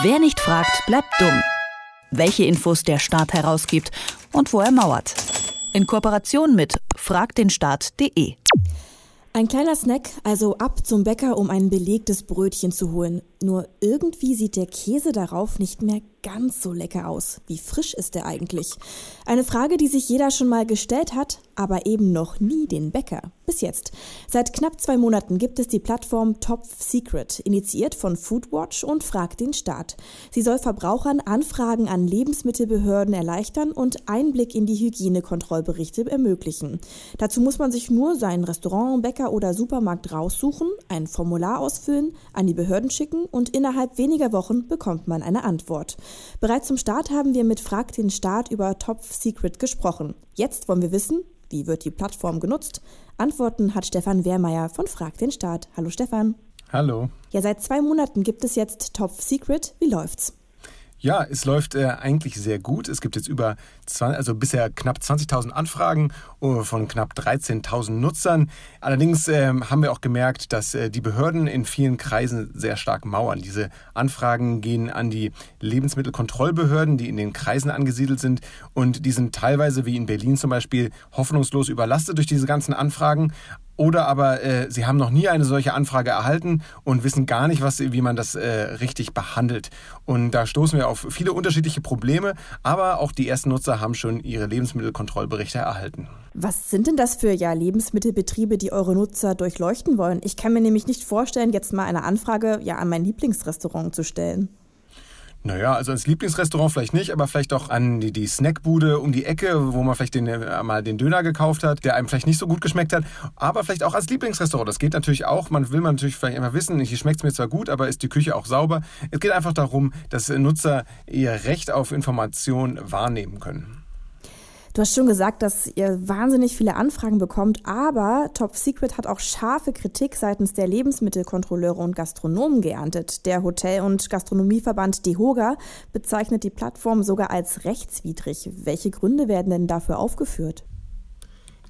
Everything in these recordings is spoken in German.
Wer nicht fragt, bleibt dumm. Welche Infos der Staat herausgibt und wo er mauert. In Kooperation mit fragdenstaat.de. Ein kleiner Snack, also ab zum Bäcker, um ein belegtes Brötchen zu holen. Nur irgendwie sieht der Käse darauf nicht mehr ganz so lecker aus. Wie frisch ist der eigentlich? Eine Frage, die sich jeder schon mal gestellt hat, aber eben noch nie den Bäcker. Bis jetzt. Seit knapp zwei Monaten gibt es die Plattform Top Secret, initiiert von Foodwatch und Frag den Staat. Sie soll Verbrauchern Anfragen an Lebensmittelbehörden erleichtern und Einblick in die Hygienekontrollberichte ermöglichen. Dazu muss man sich nur sein Restaurant, Bäcker oder Supermarkt raussuchen, ein Formular ausfüllen, an die Behörden schicken und innerhalb weniger Wochen bekommt man eine Antwort. Bereits zum Start haben wir mit Frag den Staat über Top Secret gesprochen. Jetzt wollen wir wissen, wie wird die Plattform genutzt? Antworten hat Stefan Wehrmeier von Frag den Staat. Hallo Stefan. Hallo. Ja, seit zwei Monaten gibt es jetzt Top Secret. Wie läuft's? Ja, es läuft äh, eigentlich sehr gut. Es gibt jetzt über 20, also bisher knapp 20.000 Anfragen uh, von knapp 13.000 Nutzern. Allerdings äh, haben wir auch gemerkt, dass äh, die Behörden in vielen Kreisen sehr stark mauern. Diese Anfragen gehen an die Lebensmittelkontrollbehörden, die in den Kreisen angesiedelt sind und die sind teilweise wie in Berlin zum Beispiel hoffnungslos überlastet durch diese ganzen Anfragen. Oder aber äh, sie haben noch nie eine solche Anfrage erhalten und wissen gar nicht, was, wie man das äh, richtig behandelt. Und da stoßen wir auf viele unterschiedliche Probleme, aber auch die ersten Nutzer haben schon ihre Lebensmittelkontrollberichte erhalten. Was sind denn das für ja, Lebensmittelbetriebe, die eure Nutzer durchleuchten wollen? Ich kann mir nämlich nicht vorstellen, jetzt mal eine Anfrage ja, an mein Lieblingsrestaurant zu stellen. Naja, also als Lieblingsrestaurant vielleicht nicht, aber vielleicht auch an die, die Snackbude um die Ecke, wo man vielleicht den, äh, mal den Döner gekauft hat, der einem vielleicht nicht so gut geschmeckt hat. Aber vielleicht auch als Lieblingsrestaurant. Das geht natürlich auch. Man will man natürlich vielleicht immer wissen, hier schmeckt es mir zwar gut, aber ist die Küche auch sauber. Es geht einfach darum, dass Nutzer ihr Recht auf Information wahrnehmen können. Du hast schon gesagt, dass ihr wahnsinnig viele Anfragen bekommt, aber Top Secret hat auch scharfe Kritik seitens der Lebensmittelkontrolleure und Gastronomen geerntet. Der Hotel- und Gastronomieverband DEHOGA bezeichnet die Plattform sogar als rechtswidrig. Welche Gründe werden denn dafür aufgeführt?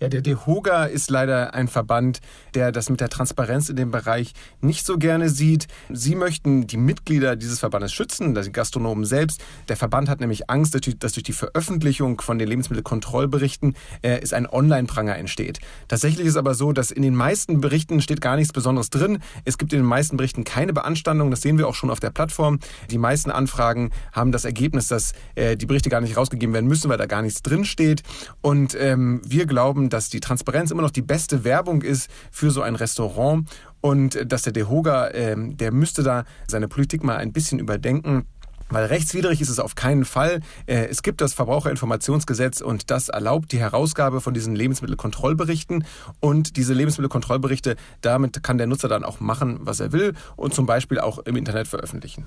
Ja, der DEHOGA ist leider ein Verband, der das mit der Transparenz in dem Bereich nicht so gerne sieht. Sie möchten die Mitglieder dieses Verbandes schützen, die Gastronomen selbst. Der Verband hat nämlich Angst, dass durch die Veröffentlichung von den Lebensmittelkontrollberichten äh, es ein Online-Pranger entsteht. Tatsächlich ist aber so, dass in den meisten Berichten steht gar nichts Besonderes drin. Es gibt in den meisten Berichten keine Beanstandung. Das sehen wir auch schon auf der Plattform. Die meisten Anfragen haben das Ergebnis, dass äh, die Berichte gar nicht rausgegeben werden müssen, weil da gar nichts drin steht. Und ähm, wir glauben, dass die Transparenz immer noch die beste Werbung ist für so ein Restaurant und dass der DeHoga, äh, der müsste da seine Politik mal ein bisschen überdenken. Weil rechtswidrig ist es auf keinen Fall. Äh, es gibt das Verbraucherinformationsgesetz und das erlaubt die Herausgabe von diesen Lebensmittelkontrollberichten. Und diese Lebensmittelkontrollberichte, damit kann der Nutzer dann auch machen, was er will und zum Beispiel auch im Internet veröffentlichen.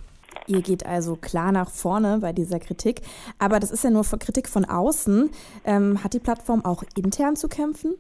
Ihr geht also klar nach vorne bei dieser Kritik. Aber das ist ja nur Kritik von außen. Ähm, hat die Plattform auch intern zu kämpfen?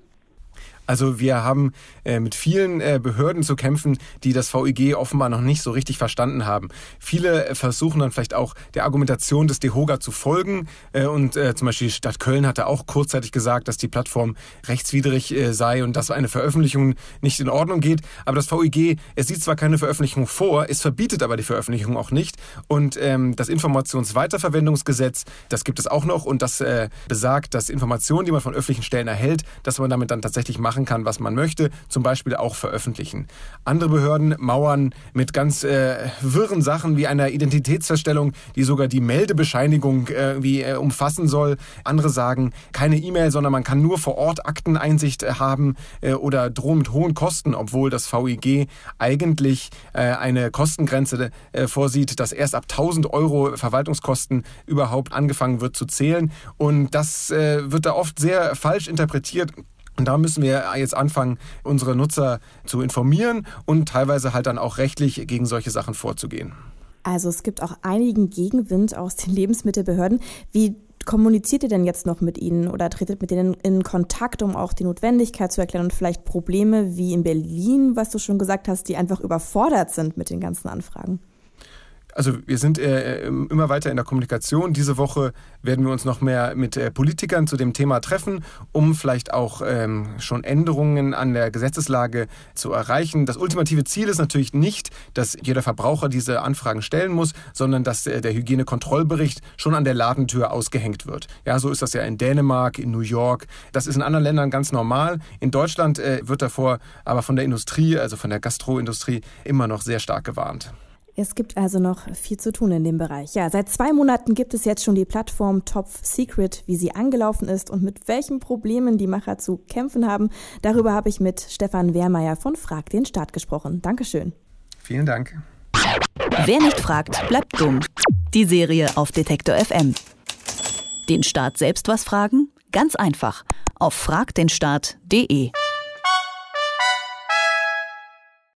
Also wir haben äh, mit vielen äh, Behörden zu kämpfen, die das VIG offenbar noch nicht so richtig verstanden haben. Viele äh, versuchen dann vielleicht auch der Argumentation des DEHOGA zu folgen. Äh, und äh, zum Beispiel die Stadt Köln hatte auch kurzzeitig gesagt, dass die Plattform rechtswidrig äh, sei und dass eine Veröffentlichung nicht in Ordnung geht. Aber das VIG, es sieht zwar keine Veröffentlichung vor, es verbietet aber die Veröffentlichung auch nicht. Und ähm, das Informationsweiterverwendungsgesetz, das gibt es auch noch und das äh, besagt, dass Informationen, die man von öffentlichen Stellen erhält, dass man damit dann tatsächlich macht, machen kann, was man möchte, zum Beispiel auch veröffentlichen. Andere Behörden mauern mit ganz äh, wirren Sachen wie einer Identitätsfeststellung, die sogar die Meldebescheinigung irgendwie äh, umfassen soll. Andere sagen, keine E-Mail, sondern man kann nur vor Ort Akteneinsicht äh, haben äh, oder drohen mit hohen Kosten, obwohl das VIG eigentlich äh, eine Kostengrenze äh, vorsieht, dass erst ab 1000 Euro Verwaltungskosten überhaupt angefangen wird zu zählen. Und das wird da oft sehr falsch interpretiert. Und da müssen wir jetzt anfangen, unsere Nutzer zu informieren und teilweise halt dann auch rechtlich gegen solche Sachen vorzugehen. Also es gibt auch einigen Gegenwind aus den Lebensmittelbehörden. Wie kommuniziert ihr denn jetzt noch mit ihnen oder tretet mit denen in Kontakt, um auch die Notwendigkeit zu erklären und vielleicht Probleme wie in Berlin, was du schon gesagt hast, die einfach überfordert sind mit den ganzen Anfragen? Also wir sind äh, immer weiter in der Kommunikation. Diese Woche werden wir uns noch mehr mit äh, Politikern zu dem Thema treffen, um vielleicht auch ähm, schon Änderungen an der Gesetzeslage zu erreichen. Das ultimative Ziel ist natürlich nicht, dass jeder Verbraucher diese Anfragen stellen muss, sondern dass äh, der Hygienekontrollbericht schon an der Ladentür ausgehängt wird. Ja, so ist das ja in Dänemark, in New York. Das ist in anderen Ländern ganz normal. In Deutschland äh, wird davor aber von der Industrie, also von der Gastroindustrie, immer noch sehr stark gewarnt. Es gibt also noch viel zu tun in dem Bereich. Ja, seit zwei Monaten gibt es jetzt schon die Plattform Top Secret, wie sie angelaufen ist und mit welchen Problemen die Macher zu kämpfen haben. Darüber habe ich mit Stefan Wehrmeier von Frag den Staat gesprochen. Dankeschön. Vielen Dank. Wer nicht fragt, bleibt dumm. Die Serie auf Detektor FM. Den Staat selbst was fragen? Ganz einfach. Auf fragdenstaat.de.